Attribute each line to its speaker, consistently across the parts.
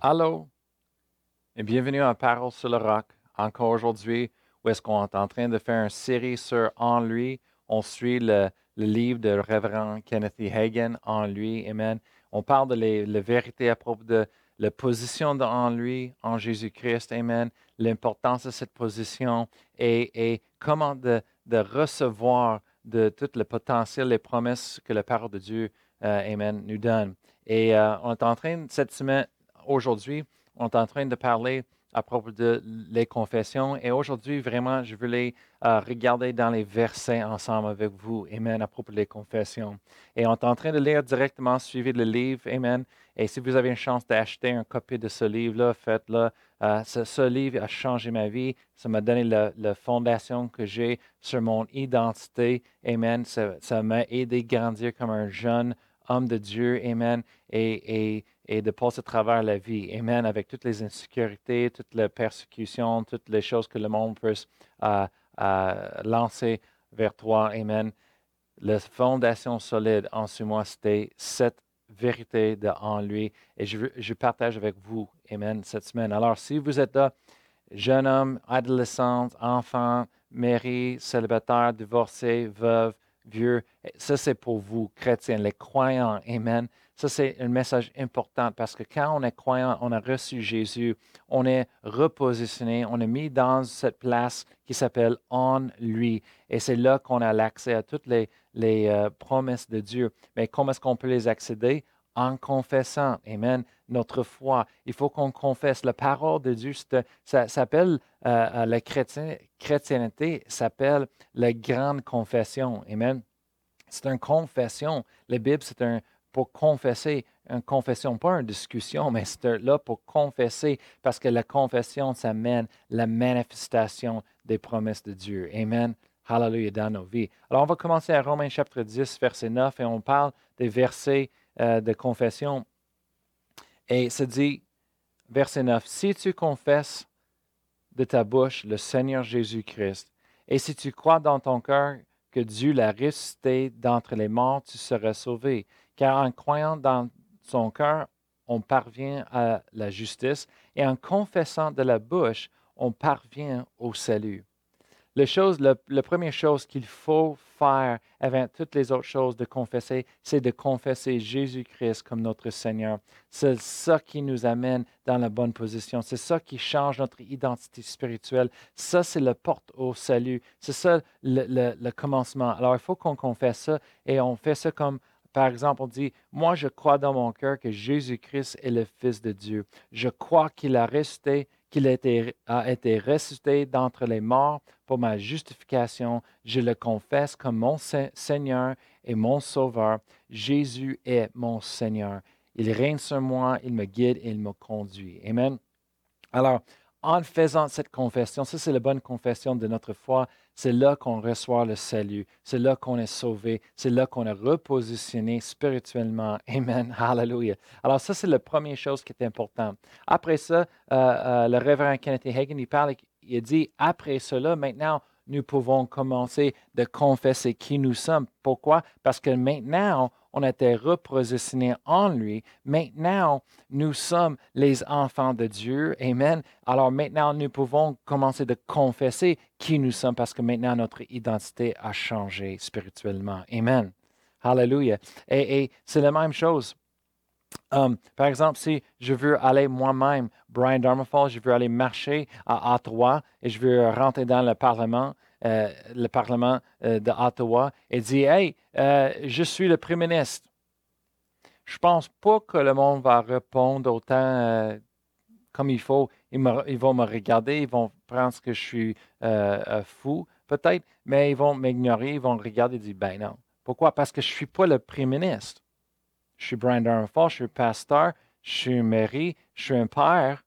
Speaker 1: Allô? Et bienvenue à Parole sur le roc. Encore aujourd'hui, où est-ce qu'on est en train de faire une série sur En lui. On suit le, livre de révérend Kenneth E. Hagan, En lui. Amen. On parle de les- la vérité à propos de la position de En lui, en Jésus-Christ. Amen. L'importance de cette position et, comment de, de recevoir de tout le potentiel, les promesses que la parole de Dieu, euh, Amen, nous donne. Et euh, on est en train, cette semaine, aujourd'hui, on est en train de parler à propos de les confessions. Et aujourd'hui, vraiment, je voulais euh, regarder dans les versets ensemble avec vous. Amen, à propos des confessions. Et on est en train de lire directement, suivez le livre. Amen. Et si vous avez une chance d'acheter une copie de ce livre-là, faites-le. Euh, ce, livre a changé ma vie. Ça m'a donné la, fondation que j'ai sur mon identité. Amen. Ça m'a aidé à grandir comme un jeune homme de Dieu. Amen. Et, et de passer à travers la vie. Amen. Avec toutes les insécurités, toutes les persécutions, toutes les choses que le monde peut euh, euh, lancer vers toi. Amen. La fondation solide en ce mois, c'était cette vérité de en lui. Et je, je partage avec vous, Amen, cette semaine. Alors, si vous êtes là, jeune homme, adolescente, enfant, mairie, célibataire, divorcé, veuve, vieux, ça c'est pour vous, chrétiens, les croyants. Amen. Ça, c'est un message important parce que quand on est croyant, on a reçu Jésus, on est repositionné, on est mis dans cette place qui s'appelle en lui. Et c'est là qu'on a l'accès à toutes les, les euh, promesses de Dieu. Mais comment est-ce qu'on peut les accéder? En confessant, Amen, notre foi. Il faut qu'on confesse. La parole de Dieu, ça s'appelle, euh, euh, la chrétien- chrétienté s'appelle la grande confession. Amen. C'est une confession. La Bible, c'est un pour confesser, une confession, pas une discussion, mais c'est là pour confesser, parce que la confession, ça mène la manifestation des promesses de Dieu. Amen. Hallelujah dans nos vies. Alors, on va commencer à Romains chapitre 10, verset 9, et on parle des versets euh, de confession. Et ça dit, verset 9, si tu confesses de ta bouche le Seigneur Jésus-Christ, et si tu crois dans ton cœur que Dieu l'a ressuscité d'entre les morts, tu seras sauvé. Car en croyant dans son cœur, on parvient à la justice, et en confessant de la bouche, on parvient au salut. La, chose, la, la première chose qu'il faut faire avant toutes les autres choses de confesser, c'est de confesser Jésus-Christ comme notre Seigneur. C'est ça qui nous amène dans la bonne position. C'est ça qui change notre identité spirituelle. Ça, c'est la porte au salut. C'est ça le, le- le commencement. Alors, il faut qu'on confesse ça et on fait ça comme, par exemple, on dit, moi, je crois dans mon cœur que Jésus-Christ est le Fils de Dieu. Je crois qu'il a resté, qu'il a été, ressuscité d'entre les morts pour ma justification. Je le confesse comme mon Se- Seigneur et mon Sauveur. Jésus est mon Seigneur. Il règne sur moi, il me guide et il me conduit. Amen. Alors, en faisant cette confession, ça c'est la bonne confession de notre foi, c'est là qu'on reçoit le salut, c'est là qu'on est sauvé, c'est là qu'on est repositionné spirituellement. Amen. Hallelujah. Alors ça c'est la première chose qui est importante. Après ça, euh, euh, le révérend Kenneth Hagan, il parle, il dit, après cela, maintenant, nous pouvons commencer de confesser qui nous sommes. Pourquoi? Parce que maintenant, on a été en lui. Maintenant, nous sommes les enfants de Dieu. Amen. Alors maintenant, nous pouvons commencer de confesser qui nous sommes parce que maintenant, notre identité a changé spirituellement. Amen. Hallelujah. Et c'est la même chose. Um, par exemple, si je veux aller moi-même, Brian Darmafall, je veux aller marcher à Ottawa et je veux rentrer dans le Parlement, euh, le Parlement euh, de Ottawa et dire Hey, euh, je suis le Premier ministre. Je pense pas que le monde va répondre autant comme il faut. Ils, vont me regarder, ils vont penser que je suis fou, peut-être, mais ils vont m'ignorer, ils vont regarder et dire Ben non. Pourquoi? Parce que je ne suis pas le Premier ministre. Je suis Brian Darmafall, je suis pasteur, je suis mairie, je suis un père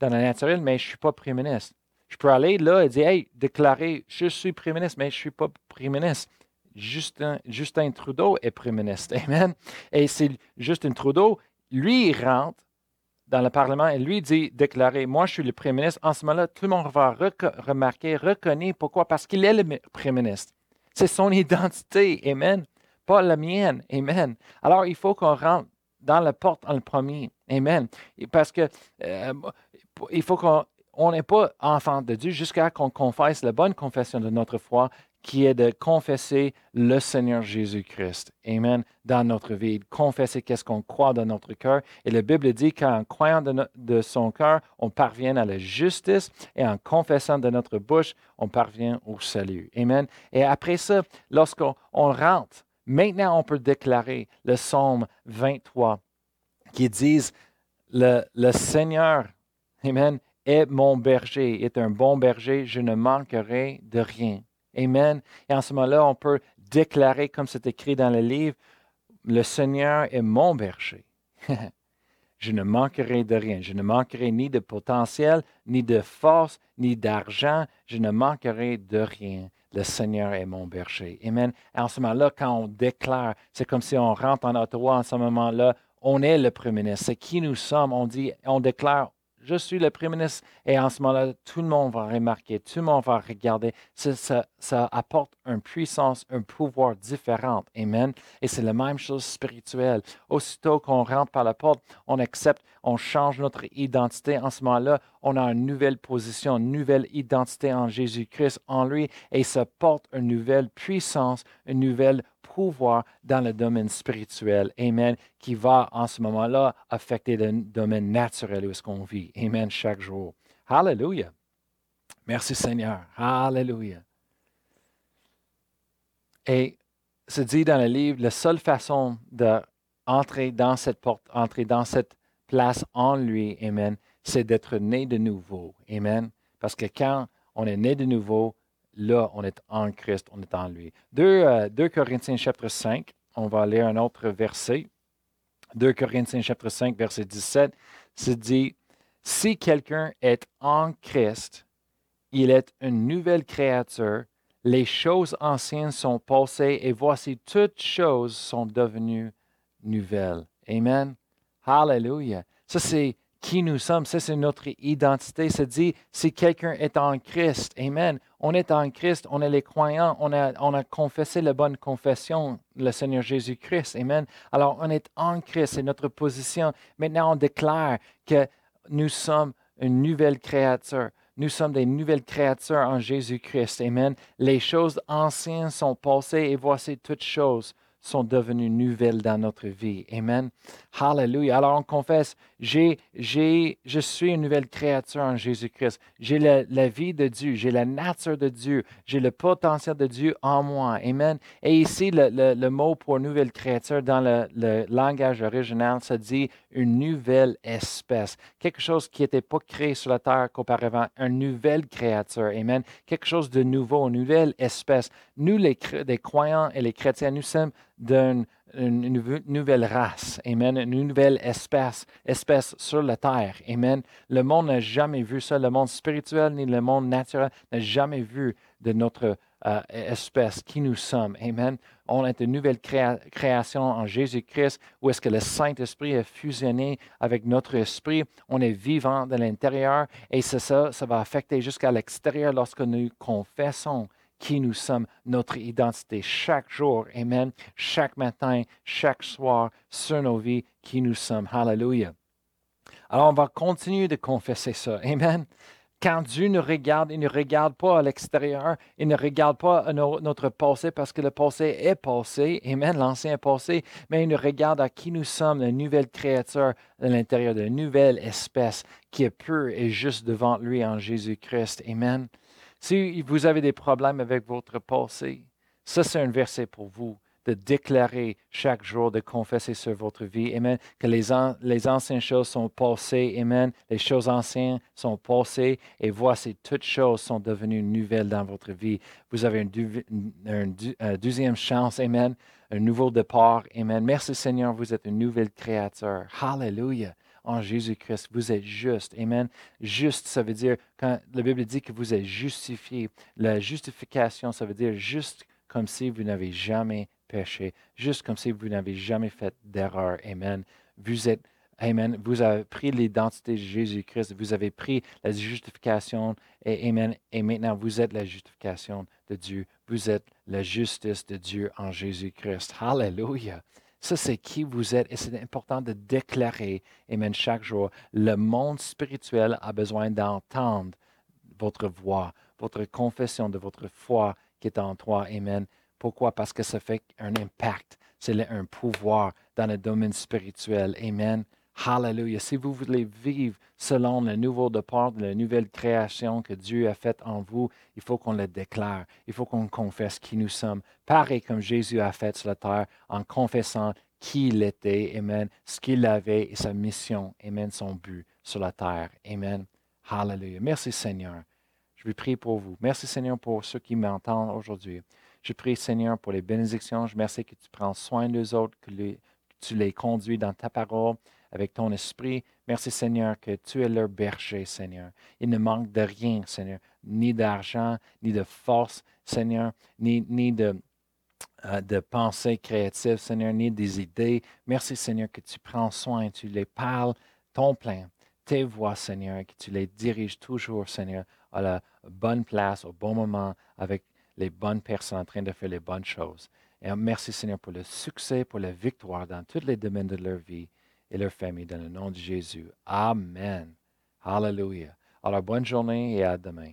Speaker 1: dans le naturel, mais je ne suis pas Premier ministre. Je peux aller là et dire, hey, déclarer, je suis Premier ministre, mais je ne suis pas Premier ministre. Justin, Justin Trudeau est Premier ministre. Amen. Et c'est Justin Trudeau, lui, il rentre dans le Parlement et lui dit, déclarer, moi, je suis le Premier ministre. En ce moment-là, tout le monde va remarquer, reconnaître pourquoi? Parce qu'il est le mi- Premier ministre. C'est son identité. Amen. Pas la mienne. Amen. Alors, il faut qu'on rentre dans la porte en premier. Amen. Parce que euh, il faut qu'on n'est pas enfant de Dieu jusqu'à qu'on confesse la bonne confession de notre foi qui est de confesser le Seigneur Jésus-Christ. Amen. Dans notre vie. Confesser qu'est-ce qu'on croit dans notre cœur. Et la Bible dit qu'en croyant de, son cœur, on parvient à la justice et en confessant de notre bouche, on parvient au salut. Amen. Et après ça, lorsqu'on rentre, maintenant on peut déclarer le psaume 23 qui dit le, Seigneur, Amen, est mon berger, est un bon berger, je ne manquerai de rien. Amen. Et en ce moment-là, on peut déclarer, comme c'est écrit dans le livre, le Seigneur est mon berger. je ne manquerai de rien. Je ne manquerai ni de potentiel, ni de force, ni d'argent. Je ne manquerai de rien. Le Seigneur est mon berger. Amen. En ce moment-là, quand on déclare, c'est comme si on rentre en Ottawa en ce moment-là, on est le Premier ministre. C'est qui nous sommes? On dit, on déclare, je suis le Premier ministre. Et en ce moment-là, tout le monde va remarquer, tout le monde va regarder. Ça, apporte une puissance, un pouvoir différent. Amen. Et c'est la même chose spirituelle. Aussitôt qu'on rentre par la porte, on accepte, on change notre identité. En ce moment-là, on a une nouvelle position, une nouvelle identité en Jésus-Christ, en lui. Et ça porte une nouvelle puissance, une nouvelle pouvoir dans le domaine spirituel. Amen. Qui va en ce moment-là affecter le domaine naturel où est-ce qu'on vit. Amen. Chaque jour. Hallelujah. Merci Seigneur. Hallelujah. Et se dit dans le livre, la seule façon d'entrer dans cette porte, entrer dans cette place en lui, Amen, c'est d'être né de nouveau. Amen. Parce que quand on est né de nouveau, là, on est en Christ, on est en lui. 2, 2 euh, Corinthiens chapitre 5, on va lire un autre verset. 2 Corinthiens chapitre 5, verset 17, c'est dit, si quelqu'un est en Christ, il est une nouvelle créature, les choses anciennes sont passées et voici toutes choses sont devenues nouvelles. Amen. Hallelujah. Ça, c'est qui nous sommes. Ça, c'est notre identité. Ça dit, si quelqu'un est en Christ, Amen. On est en Christ, on est les croyants, on a, on a confessé la bonne confession, le Seigneur Jésus-Christ. Amen. Alors, on est en Christ, c'est notre position. Maintenant, on déclare que nous sommes une nouvelle créature. Nous sommes des nouvelles créatures en Jésus-Christ. Amen. Les choses anciennes sont passées et voici toutes choses sont devenues nouvelles dans notre vie. Amen. Hallelujah. Alors on confesse, j'ai, j'ai, je suis une nouvelle créature en Jésus-Christ. J'ai la, vie de Dieu, j'ai la nature de Dieu, j'ai le potentiel de Dieu en moi. Amen. Et ici, le, le, mot pour nouvelle créature dans le, le, langage original, ça dit une nouvelle espèce. Quelque chose qui n'était pas créé sur la terre qu'auparavant, une nouvelle créature. Amen. Quelque chose de nouveau, une nouvelle espèce. Nous, les, les croyants et les chrétiens, nous sommes d'une une nouvelle race, amen, une nouvelle espèce, espèce sur la terre, amen. Le monde n'a jamais vu ça, le monde spirituel ni le monde naturel n'a jamais vu de notre euh, espèce qui nous sommes, amen. On est une nouvelle création en Jésus-Christ où est-ce que le Saint-Esprit est fusionné avec notre esprit, on est vivant de l'intérieur et c'est ça, ça va affecter jusqu'à l'extérieur lorsque nous confessons qui nous sommes, notre identité, chaque jour, Amen, chaque matin, chaque soir, sur nos vies, qui nous sommes. Hallelujah. Alors, on va continuer de confesser ça. Amen. Quand Dieu nous regarde, il ne regarde pas à l'extérieur, il ne regarde pas notre passé parce que le passé est passé, Amen, l'ancien passé, mais il nous regarde à qui nous sommes, la nouvelle créature à l'intérieur de la nouvelle espèce qui est pure et juste devant lui en Jésus-Christ. Amen. Si vous avez des problèmes avec votre passé, ça c'est un verset pour vous de déclarer chaque jour, de confesser sur votre vie, Amen, que les, les anciennes choses sont passées, Amen, les choses anciennes sont passées, et voici, toutes choses sont devenues nouvelles dans votre vie. Vous avez une, deuxième chance, Amen, un nouveau départ, Amen. Merci Seigneur, vous êtes une nouvelle créature. Hallelujah en Jésus-Christ. Vous êtes juste. Amen. Juste, ça veut dire, quand la Bible dit que vous êtes justifié, la justification, ça veut dire juste comme si vous n'avez jamais péché, juste comme si vous n'avez jamais fait d'erreur. Amen. Vous êtes Amen. Vous avez pris l'identité de Jésus-Christ. Vous avez pris la justification. Amen. Et maintenant, vous êtes la justification de Dieu. Vous êtes la justice de Dieu en Jésus-Christ. Hallelujah. Ça, c'est qui vous êtes et c'est important de déclarer, Amen, chaque jour. Le monde spirituel a besoin d'entendre votre voix, votre confession de votre foi qui est en toi. Amen. Pourquoi? Parce que ça fait un impact. C'est un pouvoir dans le domaine spirituel. Amen. Hallelujah. Si vous voulez vivre selon le nouveau départ, la nouvelle création que Dieu a faite en vous, il faut qu'on le déclare. Il faut qu'on confesse qui nous sommes. Pareil comme Jésus a fait sur la terre en confessant qui il était, Amen, ce qu'il avait et sa mission, Amen, son but sur la terre. Amen. Hallelujah. Merci Seigneur. Je vais prier pour vous. Merci Seigneur pour ceux qui m'entendent aujourd'hui. Je prie Seigneur pour les bénédictions. Je merci que tu prends soin d'eux autres, que tu les conduis dans ta parole avec ton esprit. Merci Seigneur que tu es leur berger, Seigneur. Il ne manque de rien, Seigneur, ni d'argent, ni de force, Seigneur, ni, ni de, euh, de pensée créative, Seigneur, ni des idées. Merci Seigneur que tu prends soin, tu les parles, ton plein, tes voix, Seigneur, et que tu les diriges toujours, Seigneur, à la bonne place, au bon moment, avec les bonnes personnes en train de faire les bonnes choses. Et merci Seigneur pour le succès, pour la victoire dans tous les domaines de leur vie et leur famille dans le nom de Jésus. Amen. Hallelujah. Alors, bonne journée et à demain.